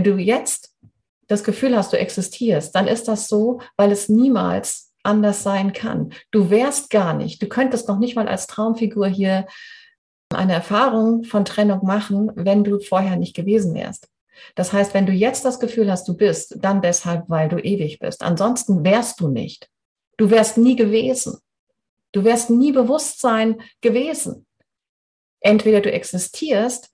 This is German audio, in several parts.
Wenn du jetzt das Gefühl hast, du existierst, dann ist das so, weil es niemals anders sein kann. Du wärst gar nicht, du könntest noch nicht mal als Traumfigur hier eine Erfahrung von Trennung machen, wenn du vorher nicht gewesen wärst. Das heißt, wenn du jetzt das Gefühl hast, du bist, dann deshalb, weil du ewig bist. Ansonsten wärst du nicht. Du wärst nie gewesen. Du wärst nie Bewusstsein gewesen. Entweder du existierst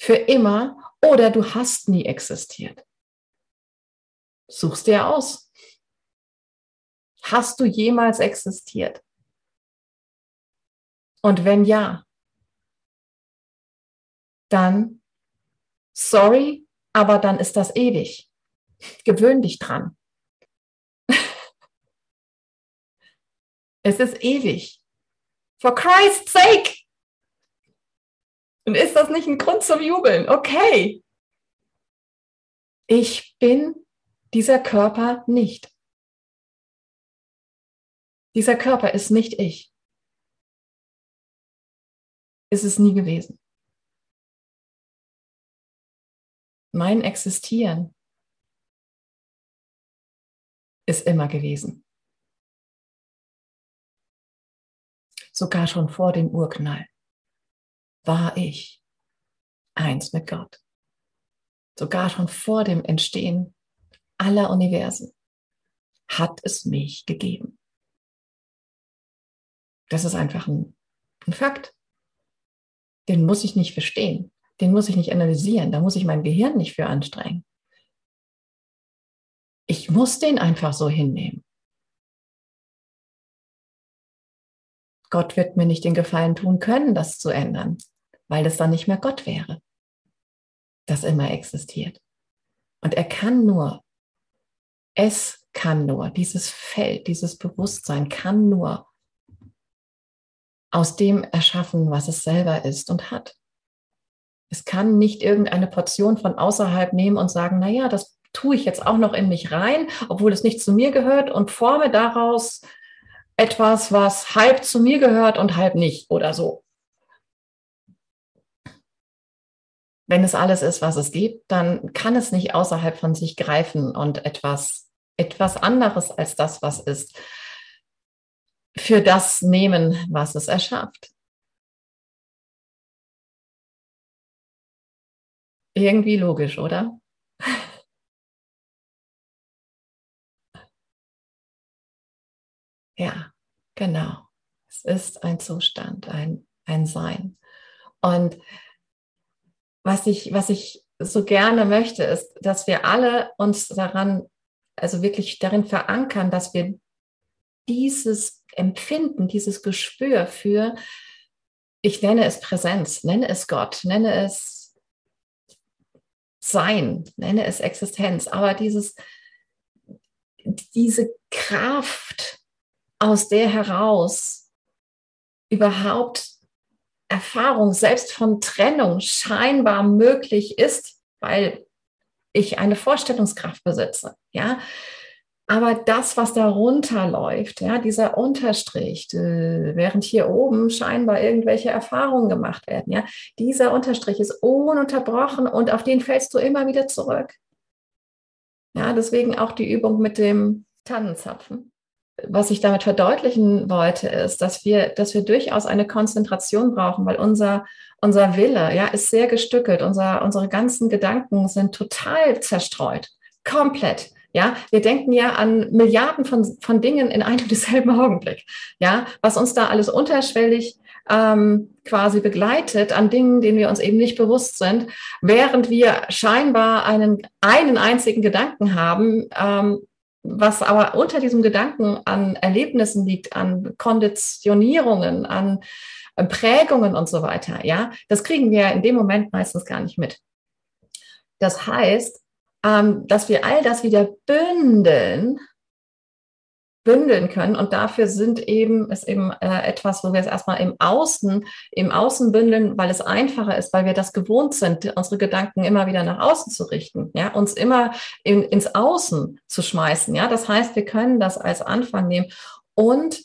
für immer oder du hast nie existiert. Suchst dir aus. Hast du jemals existiert? Und wenn ja, dann sorry, aber dann ist das ewig. Gewöhn dich dran. es ist ewig. For Christ's sake! Und ist das nicht ein Grund zum Jubeln? Okay. Ich bin dieser Körper nicht. Dieser Körper ist nicht ich. Ist es nie gewesen. Mein Existieren ist immer gewesen. Sogar schon vor dem Urknall war ich eins mit Gott. Sogar schon vor dem Entstehen aller Universen hat es mich gegeben. Das ist einfach ein, ein Fakt. Den muss ich nicht verstehen den muss ich nicht analysieren, da muss ich mein Gehirn nicht für anstrengen. Ich muss den einfach so hinnehmen. Gott wird mir nicht den Gefallen tun können, das zu ändern, weil es dann nicht mehr Gott wäre, das immer existiert. Und er kann nur, es kann nur, dieses Feld, dieses Bewusstsein kann nur aus dem erschaffen, was es selber ist und hat. Es kann nicht irgendeine Portion von außerhalb nehmen und sagen, na ja, das tue ich jetzt auch noch in mich rein, obwohl es nicht zu mir gehört und forme daraus etwas, was halb zu mir gehört und halb nicht oder so. Wenn es alles ist, was es gibt, dann kann es nicht außerhalb von sich greifen und etwas, etwas anderes als das, was ist, für das nehmen, was es erschafft. Irgendwie logisch, oder? Ja, genau. Es ist ein Zustand, ein, ein Sein. Und was ich, was ich so gerne möchte, ist, dass wir alle uns daran, also wirklich darin verankern, dass wir dieses Empfinden, dieses Gespür für, ich nenne es Präsenz, nenne es Gott, nenne es sein, nenne es Existenz, aber dieses, diese Kraft, aus der heraus überhaupt Erfahrung selbst von Trennung scheinbar möglich ist, weil ich eine Vorstellungskraft besitze, ja, aber das, was darunter läuft, ja, dieser Unterstrich, äh, während hier oben scheinbar irgendwelche Erfahrungen gemacht werden, ja, dieser Unterstrich ist ununterbrochen und auf den fällst du immer wieder zurück. Ja, deswegen auch die Übung mit dem Tannenzapfen. Was ich damit verdeutlichen wollte, ist, dass wir, dass wir durchaus eine Konzentration brauchen, weil unser, unser Wille, ja, ist sehr gestückelt. Unser, unsere ganzen Gedanken sind total zerstreut. Komplett. Ja, wir denken ja an Milliarden von, von Dingen in einem desselben Augenblick. Ja, was uns da alles unterschwellig ähm, quasi begleitet an Dingen, denen wir uns eben nicht bewusst sind, während wir scheinbar einen, einen einzigen Gedanken haben, ähm, was aber unter diesem Gedanken an Erlebnissen liegt, an Konditionierungen, an Prägungen und so weiter. Ja, das kriegen wir in dem Moment meistens gar nicht mit. Das heißt, ähm, dass wir all das wieder bündeln, bündeln können. Und dafür sind eben, ist eben äh, etwas, wo wir es erstmal im Außen, im Außen bündeln, weil es einfacher ist, weil wir das gewohnt sind, unsere Gedanken immer wieder nach außen zu richten, ja, uns immer in, ins Außen zu schmeißen. Ja, das heißt, wir können das als Anfang nehmen und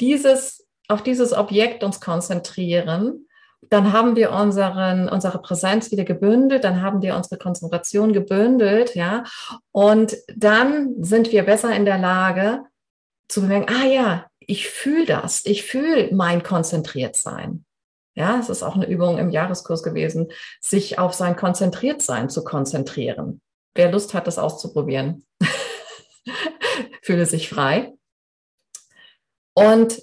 dieses, auf dieses Objekt uns konzentrieren dann haben wir unseren, unsere Präsenz wieder gebündelt, dann haben wir unsere Konzentration gebündelt, ja, und dann sind wir besser in der Lage zu bemerken, ah ja, ich fühle das, ich fühle mein Konzentriertsein. Ja, es ist auch eine Übung im Jahreskurs gewesen, sich auf sein Konzentriertsein zu konzentrieren. Wer Lust hat, das auszuprobieren, fühle sich frei. Und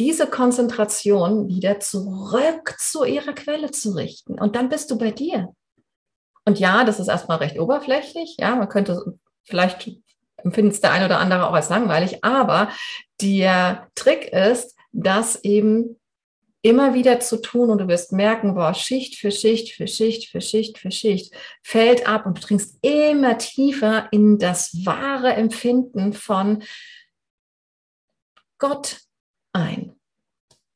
diese Konzentration wieder zurück zu ihrer Quelle zu richten. Und dann bist du bei dir. Und ja, das ist erstmal recht oberflächlich. Ja, man könnte vielleicht empfindet es der eine oder andere auch als langweilig, aber der Trick ist, das eben immer wieder zu tun und du wirst merken, boah, Schicht für Schicht für Schicht für Schicht für Schicht fällt ab und du dringst immer tiefer in das wahre Empfinden von Gott ein.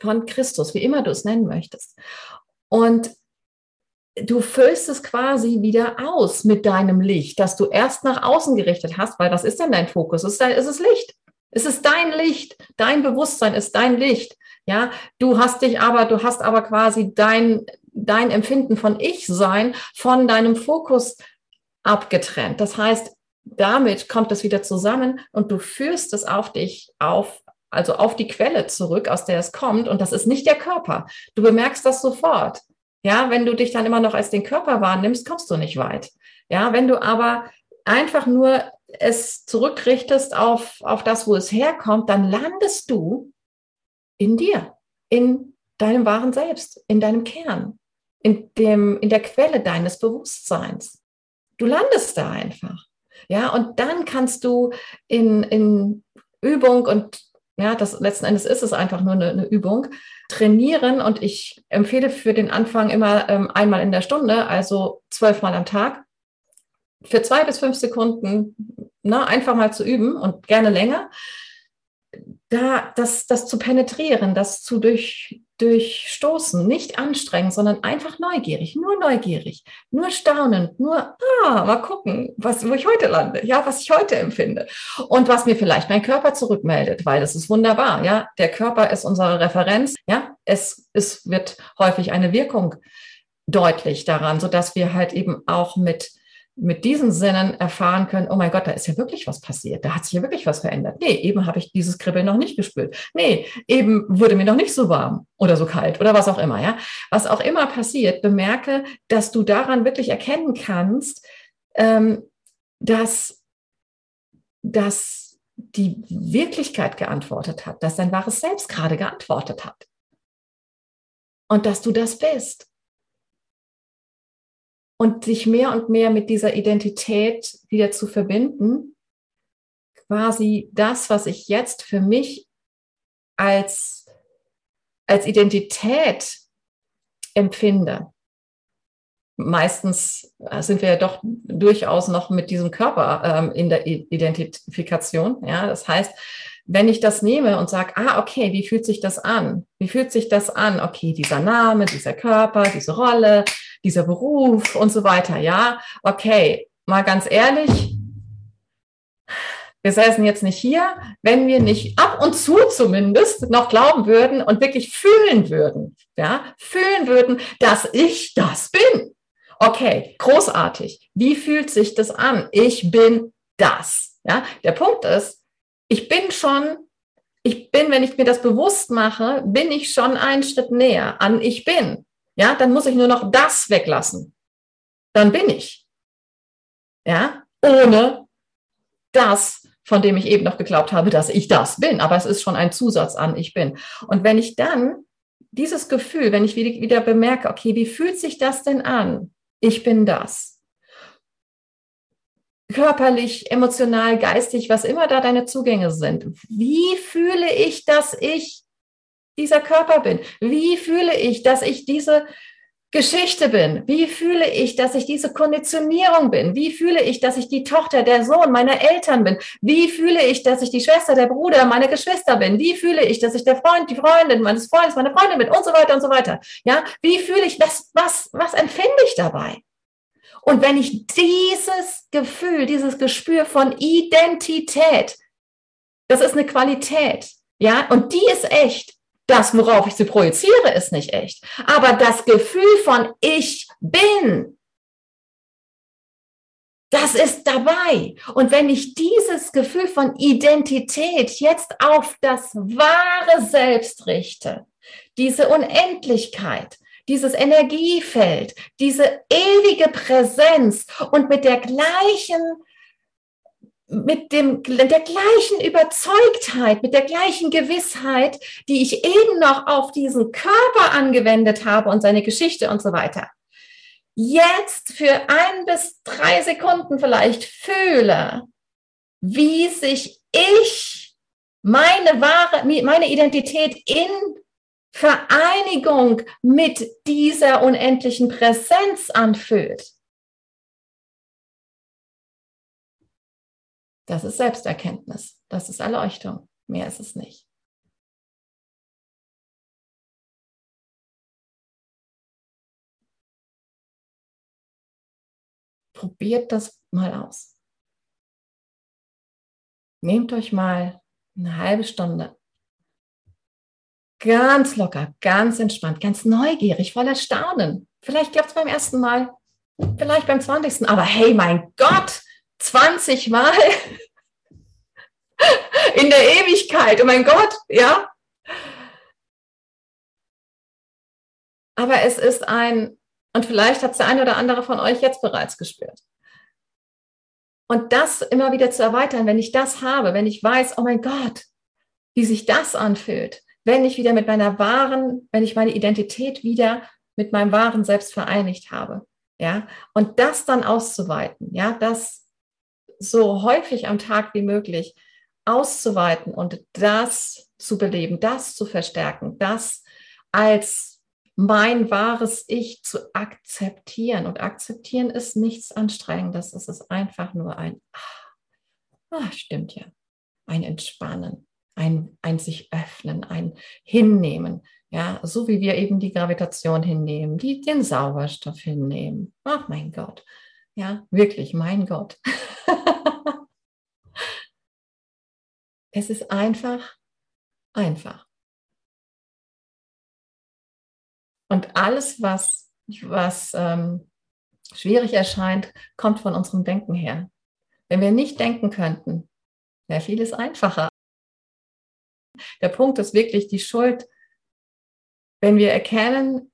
Von Christus, wie immer du es nennen möchtest. Und du füllst es quasi wieder aus mit deinem Licht, das du erst nach außen gerichtet hast, weil was ist denn dein Fokus? Es ist, es Licht. Es ist dein Licht. Dein Bewusstsein ist dein Licht. Ja, du hast dich aber, du hast aber quasi dein, dein Empfinden von Ich-Sein von deinem Fokus abgetrennt. Das heißt, damit kommt es wieder zusammen und du führst es auf dich auf, also auf die Quelle zurück, aus der es kommt. Und das ist nicht der Körper. Du bemerkst das sofort. Ja, wenn du dich dann immer noch als den Körper wahrnimmst, kommst du nicht weit. Ja, wenn du aber einfach nur es zurückrichtest auf, auf das, wo es herkommt, dann landest du in dir, in deinem wahren Selbst, in deinem Kern, in dem, in der Quelle deines Bewusstseins. Du landest da einfach. Ja, und dann kannst du in, in Übung und ja, das letzten Endes ist es einfach nur eine, eine Übung. Trainieren und ich empfehle für den Anfang immer ähm, einmal in der Stunde, also zwölfmal am Tag, für zwei bis fünf Sekunden na, ne, einfach mal zu üben und gerne länger, da das, das zu penetrieren, das zu durch, durchstoßen, nicht anstrengend, sondern einfach neugierig, nur neugierig, nur staunend, nur, ah, mal gucken, was, wo ich heute lande, ja, was ich heute empfinde. Und was mir vielleicht mein Körper zurückmeldet, weil das ist wunderbar, ja, der Körper ist unsere Referenz, ja, es, es wird häufig eine Wirkung deutlich daran, so dass wir halt eben auch mit mit diesen Sinnen erfahren können, oh mein Gott, da ist ja wirklich was passiert, da hat sich ja wirklich was verändert. Nee, eben habe ich dieses Kribbeln noch nicht gespürt. Nee, eben wurde mir noch nicht so warm oder so kalt oder was auch immer, ja. Was auch immer passiert, bemerke, dass du daran wirklich erkennen kannst, ähm, dass, dass die Wirklichkeit geantwortet hat, dass dein wahres Selbst gerade geantwortet hat. Und dass du das bist und sich mehr und mehr mit dieser Identität wieder zu verbinden, quasi das, was ich jetzt für mich als, als Identität empfinde. Meistens äh, sind wir ja doch durchaus noch mit diesem Körper ähm, in der Identifikation. Ja, das heißt, wenn ich das nehme und sage, ah, okay, wie fühlt sich das an? Wie fühlt sich das an? Okay, dieser Name, dieser Körper, diese Rolle, dieser Beruf und so weiter. Ja, okay, mal ganz ehrlich, wir säßen jetzt nicht hier, wenn wir nicht ab und zu zumindest noch glauben würden und wirklich fühlen würden, ja, fühlen würden, dass ich das bin. Okay, großartig. Wie fühlt sich das an? Ich bin das. Ja, der Punkt ist, ich bin schon, ich bin, wenn ich mir das bewusst mache, bin ich schon einen Schritt näher an ich bin. Ja, dann muss ich nur noch das weglassen. Dann bin ich. Ja, ohne das, von dem ich eben noch geglaubt habe, dass ich das bin. Aber es ist schon ein Zusatz an ich bin. Und wenn ich dann dieses Gefühl, wenn ich wieder, bemerke, okay, wie fühlt sich das denn an? Ich bin das körperlich, emotional, geistig, was immer da deine Zugänge sind. Wie fühle ich, dass ich dieser Körper bin? Wie fühle ich, dass ich diese Geschichte bin? Wie fühle ich, dass ich diese Konditionierung bin? Wie fühle ich, dass ich die Tochter, der Sohn meiner Eltern bin? Wie fühle ich, dass ich die Schwester, der Bruder meiner Geschwister bin? Wie fühle ich, dass ich der Freund, die Freundin meines Freundes, meine Freundin bin und so weiter und so weiter? Ja, wie fühle ich, was, was, was empfinde ich dabei? Und wenn ich dieses Gefühl, dieses Gespür von Identität, das ist eine Qualität, ja, und die ist echt. Das, worauf ich sie projiziere, ist nicht echt. Aber das Gefühl von ich bin, das ist dabei. Und wenn ich dieses Gefühl von Identität jetzt auf das wahre Selbst richte, diese Unendlichkeit, dieses Energiefeld, diese ewige Präsenz und mit der gleichen mit dem, der gleichen Überzeugtheit, mit der gleichen Gewissheit, die ich eben noch auf diesen Körper angewendet habe und seine Geschichte und so weiter, jetzt für ein bis drei Sekunden vielleicht fühle, wie sich ich, meine wahre, meine Identität in Vereinigung mit dieser unendlichen Präsenz anfühlt. Das ist Selbsterkenntnis. Das ist Erleuchtung. Mehr ist es nicht. Probiert das mal aus. Nehmt euch mal eine halbe Stunde. Ganz locker, ganz entspannt, ganz neugierig, voller Staunen. Vielleicht klappt es beim ersten Mal, vielleicht beim 20. Aber hey, mein Gott, 20 Mal in der Ewigkeit. Oh mein Gott, ja. Aber es ist ein und vielleicht hat es der eine oder andere von euch jetzt bereits gespürt. Und das immer wieder zu erweitern, wenn ich das habe, wenn ich weiß, oh mein Gott, wie sich das anfühlt, wenn ich wieder mit meiner wahren, wenn ich meine Identität wieder mit meinem wahren Selbst vereinigt habe. Ja, und das dann auszuweiten, ja, das so häufig am Tag wie möglich auszuweiten und das zu beleben, das zu verstärken, das als mein wahres Ich zu akzeptieren. Und akzeptieren ist nichts Anstrengendes. Es ist einfach nur ein, ah, ah, stimmt ja, ein Entspannen, ein, ein sich öffnen, ein Hinnehmen. Ja, so wie wir eben die Gravitation hinnehmen, die den Sauerstoff hinnehmen. Ach mein Gott. Ja, wirklich, mein Gott. es ist einfach, einfach. Und alles, was, was ähm, schwierig erscheint, kommt von unserem Denken her. Wenn wir nicht denken könnten, wäre vieles einfacher. Der Punkt ist wirklich die Schuld, wenn wir erkennen,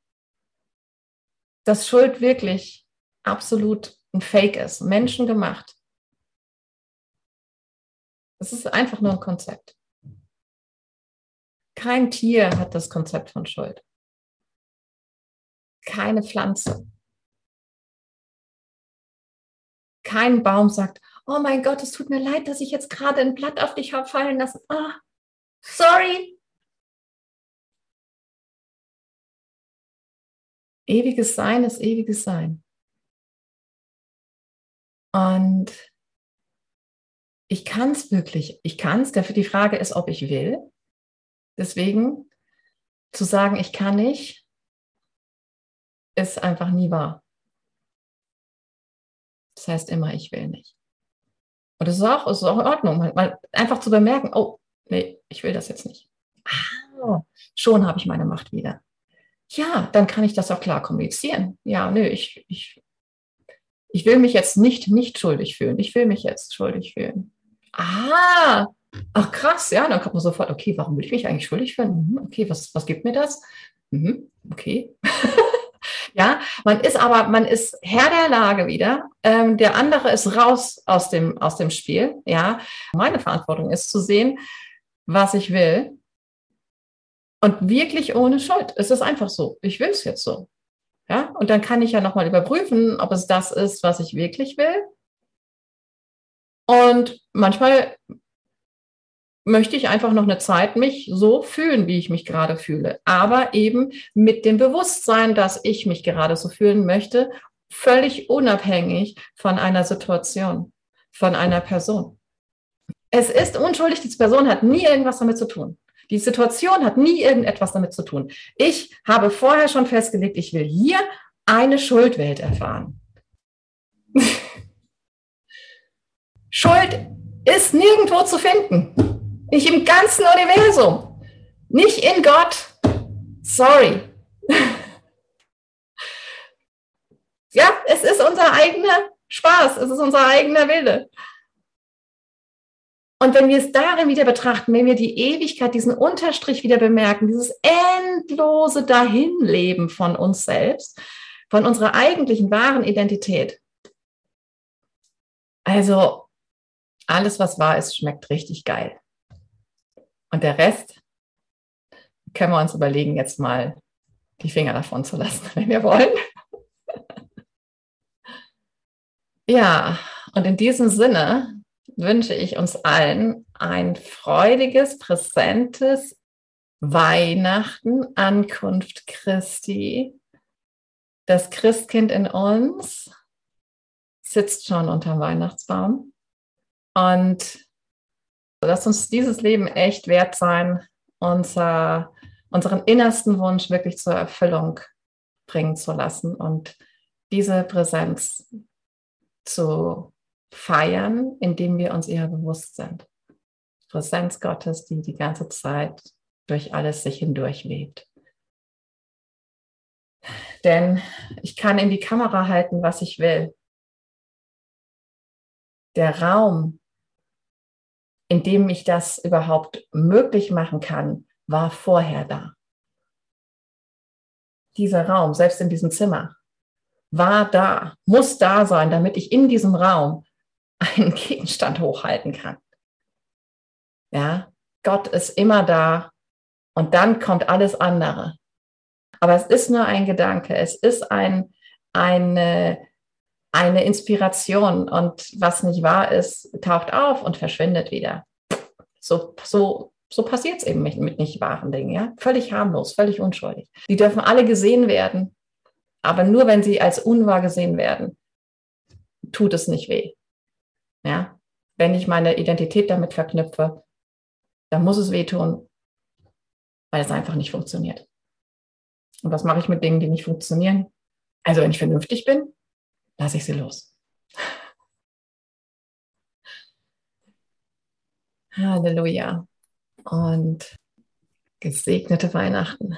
dass Schuld wirklich absolut ein Fake ist, menschengemacht. Es ist einfach nur ein Konzept. Kein Tier hat das Konzept von Schuld keine Pflanze. Kein Baum sagt, oh mein Gott, es tut mir leid, dass ich jetzt gerade ein Blatt auf dich habe fallen lassen. Oh, sorry. Ewiges Sein ist ewiges Sein. Und ich kann es wirklich, ich kann es, die Frage ist, ob ich will. Deswegen zu sagen, ich kann nicht, ist einfach nie wahr. Das heißt immer, ich will nicht. Und das ist auch, ist auch in Ordnung, mal einfach zu bemerken, oh, nee, ich will das jetzt nicht. Ah, schon habe ich meine Macht wieder. Ja, dann kann ich das auch klar kommunizieren. Ja, nö, ich, ich, ich will mich jetzt nicht nicht schuldig fühlen. Ich will mich jetzt schuldig fühlen. Ah, ach krass, ja, dann kommt man sofort, okay, warum will ich mich eigentlich schuldig fühlen? Mhm, okay, was, was gibt mir das? Mhm, okay. Ja, man ist aber, man ist Herr der Lage wieder. Ähm, der andere ist raus aus dem, aus dem Spiel. Ja, meine Verantwortung ist zu sehen, was ich will. Und wirklich ohne Schuld. Es ist einfach so. Ich will es jetzt so. Ja, und dann kann ich ja nochmal überprüfen, ob es das ist, was ich wirklich will. Und manchmal möchte ich einfach noch eine Zeit mich so fühlen, wie ich mich gerade fühle. Aber eben mit dem Bewusstsein, dass ich mich gerade so fühlen möchte, völlig unabhängig von einer Situation, von einer Person. Es ist unschuldig, diese Person hat nie irgendwas damit zu tun. Die Situation hat nie irgendetwas damit zu tun. Ich habe vorher schon festgelegt, ich will hier eine Schuldwelt erfahren. Schuld ist nirgendwo zu finden. Nicht im ganzen Universum. Nicht in Gott. Sorry. ja, es ist unser eigener Spaß, es ist unser eigener Wille. Und wenn wir es darin wieder betrachten, wenn wir die Ewigkeit, diesen Unterstrich wieder bemerken, dieses endlose Dahinleben von uns selbst, von unserer eigentlichen wahren Identität. Also alles, was wahr ist, schmeckt richtig geil. Und der Rest können wir uns überlegen, jetzt mal die Finger davon zu lassen, wenn wir wollen. ja, und in diesem Sinne wünsche ich uns allen ein freudiges, präsentes Weihnachten, Ankunft Christi. Das Christkind in uns sitzt schon unterm Weihnachtsbaum. Und lass uns dieses Leben echt wert sein, unser, unseren innersten Wunsch wirklich zur Erfüllung bringen zu lassen und diese Präsenz zu feiern, indem wir uns ihrer bewusst sind. Präsenz Gottes, die die ganze Zeit durch alles sich hindurch lebt. Denn ich kann in die Kamera halten, was ich will. Der Raum, in dem ich das überhaupt möglich machen kann, war vorher da. Dieser Raum, selbst in diesem Zimmer, war da, muss da sein, damit ich in diesem Raum einen Gegenstand hochhalten kann. Ja, Gott ist immer da und dann kommt alles andere. Aber es ist nur ein Gedanke, es ist ein, eine, eine Inspiration und was nicht wahr ist, taucht auf und verschwindet wieder. So, so, so passiert es eben mit, mit nicht wahren Dingen, ja. Völlig harmlos, völlig unschuldig. Die dürfen alle gesehen werden, aber nur wenn sie als unwahr gesehen werden, tut es nicht weh. Ja, wenn ich meine Identität damit verknüpfe, dann muss es wehtun, weil es einfach nicht funktioniert. Und was mache ich mit Dingen, die nicht funktionieren? Also wenn ich vernünftig bin, lasse ich sie los. Halleluja. Und gesegnete Weihnachten.